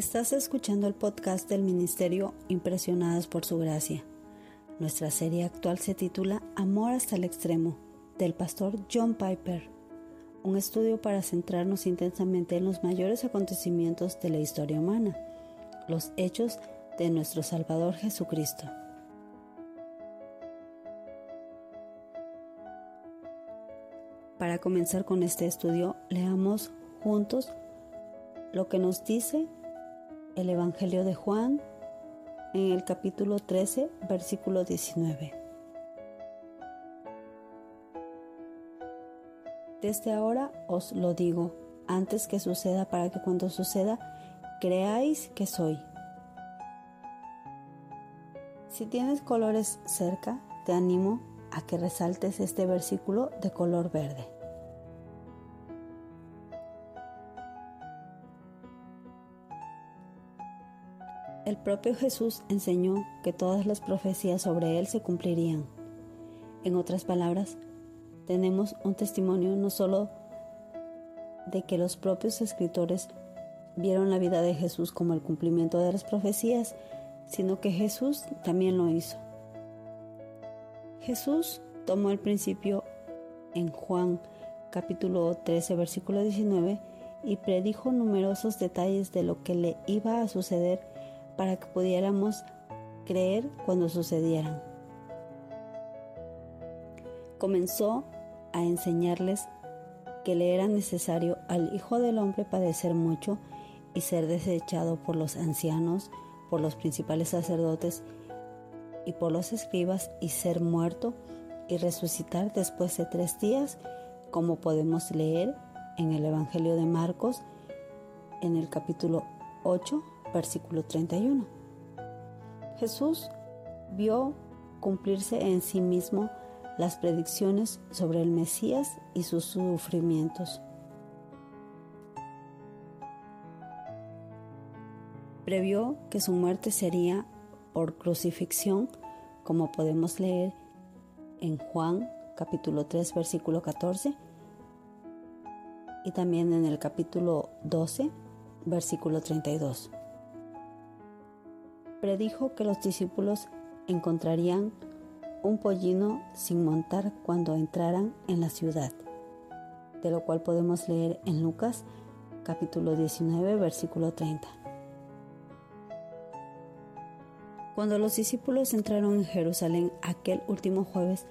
Estás escuchando el podcast del Ministerio Impresionadas por Su Gracia. Nuestra serie actual se titula Amor hasta el extremo, del pastor John Piper, un estudio para centrarnos intensamente en los mayores acontecimientos de la historia humana, los hechos de nuestro Salvador Jesucristo. Para comenzar con este estudio, leamos juntos lo que nos dice el Evangelio de Juan en el capítulo 13, versículo 19. Desde ahora os lo digo, antes que suceda, para que cuando suceda, creáis que soy. Si tienes colores cerca, te animo a que resaltes este versículo de color verde. El propio Jesús enseñó que todas las profecías sobre Él se cumplirían. En otras palabras, tenemos un testimonio no solo de que los propios escritores vieron la vida de Jesús como el cumplimiento de las profecías, sino que Jesús también lo hizo. Jesús tomó el principio en Juan capítulo 13 versículo 19 y predijo numerosos detalles de lo que le iba a suceder para que pudiéramos creer cuando sucedieran. Comenzó a enseñarles que le era necesario al Hijo del Hombre padecer mucho y ser desechado por los ancianos, por los principales sacerdotes y por los escribas y ser muerto y resucitar después de tres días, como podemos leer en el Evangelio de Marcos en el capítulo 8, versículo 31. Jesús vio cumplirse en sí mismo las predicciones sobre el Mesías y sus sufrimientos. Previó que su muerte sería por crucifixión, como podemos leer en Juan capítulo 3 versículo 14 y también en el capítulo 12 versículo 32 predijo que los discípulos encontrarían un pollino sin montar cuando entraran en la ciudad, de lo cual podemos leer en Lucas capítulo 19 versículo 30. Cuando los discípulos entraron en Jerusalén aquel último jueves,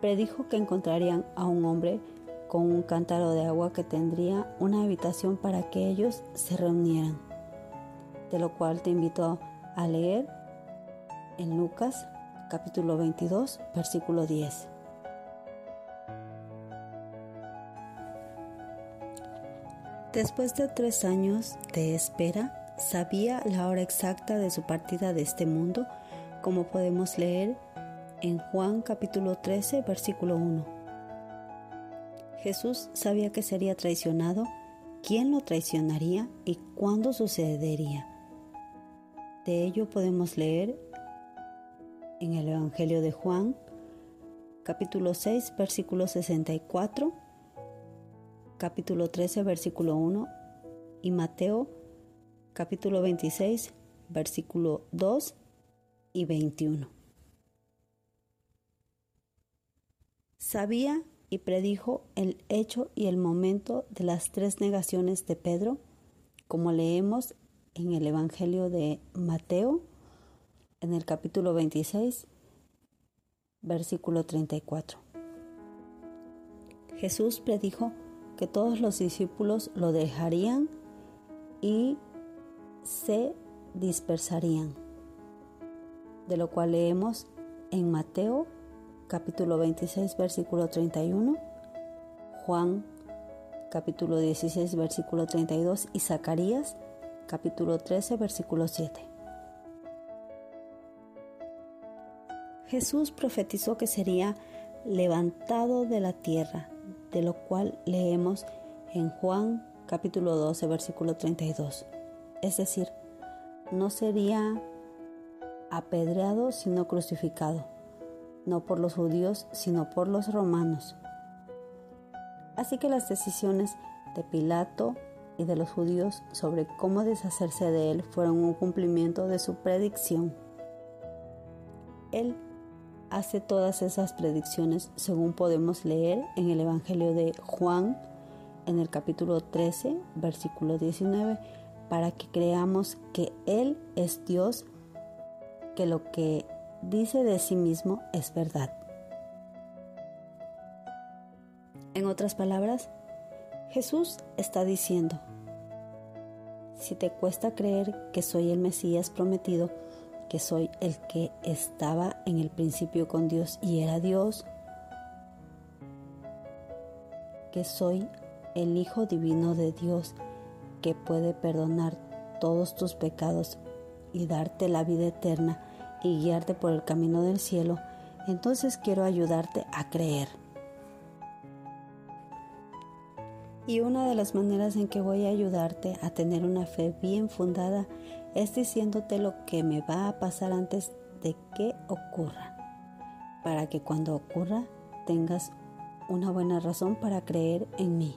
predijo que encontrarían a un hombre con un cántaro de agua que tendría una habitación para que ellos se reunieran, de lo cual te invito a leer en Lucas capítulo 22 versículo 10. Después de tres años de espera, sabía la hora exacta de su partida de este mundo, como podemos leer en Juan capítulo 13 versículo 1. Jesús sabía que sería traicionado, quién lo traicionaría y cuándo sucedería. De ello podemos leer en el Evangelio de Juan, capítulo 6, versículo 64, capítulo 13, versículo 1 y Mateo, capítulo 26, versículo 2 y 21. Sabía y predijo el hecho y el momento de las tres negaciones de Pedro, como leemos en el Evangelio de Mateo, en el capítulo 26, versículo 34. Jesús predijo que todos los discípulos lo dejarían y se dispersarían, de lo cual leemos en Mateo capítulo 26 versículo 31, Juan capítulo 16 versículo 32 y Zacarías capítulo 13, versículo 7. Jesús profetizó que sería levantado de la tierra, de lo cual leemos en Juan capítulo 12, versículo 32. Es decir, no sería apedreado sino crucificado, no por los judíos sino por los romanos. Así que las decisiones de Pilato y de los judíos sobre cómo deshacerse de él fueron un cumplimiento de su predicción. Él hace todas esas predicciones según podemos leer en el Evangelio de Juan en el capítulo 13, versículo 19, para que creamos que Él es Dios, que lo que dice de sí mismo es verdad. En otras palabras, Jesús está diciendo, si te cuesta creer que soy el Mesías prometido, que soy el que estaba en el principio con Dios y era Dios, que soy el Hijo Divino de Dios, que puede perdonar todos tus pecados y darte la vida eterna y guiarte por el camino del cielo, entonces quiero ayudarte a creer. Y una de las maneras en que voy a ayudarte a tener una fe bien fundada es diciéndote lo que me va a pasar antes de que ocurra, para que cuando ocurra tengas una buena razón para creer en mí.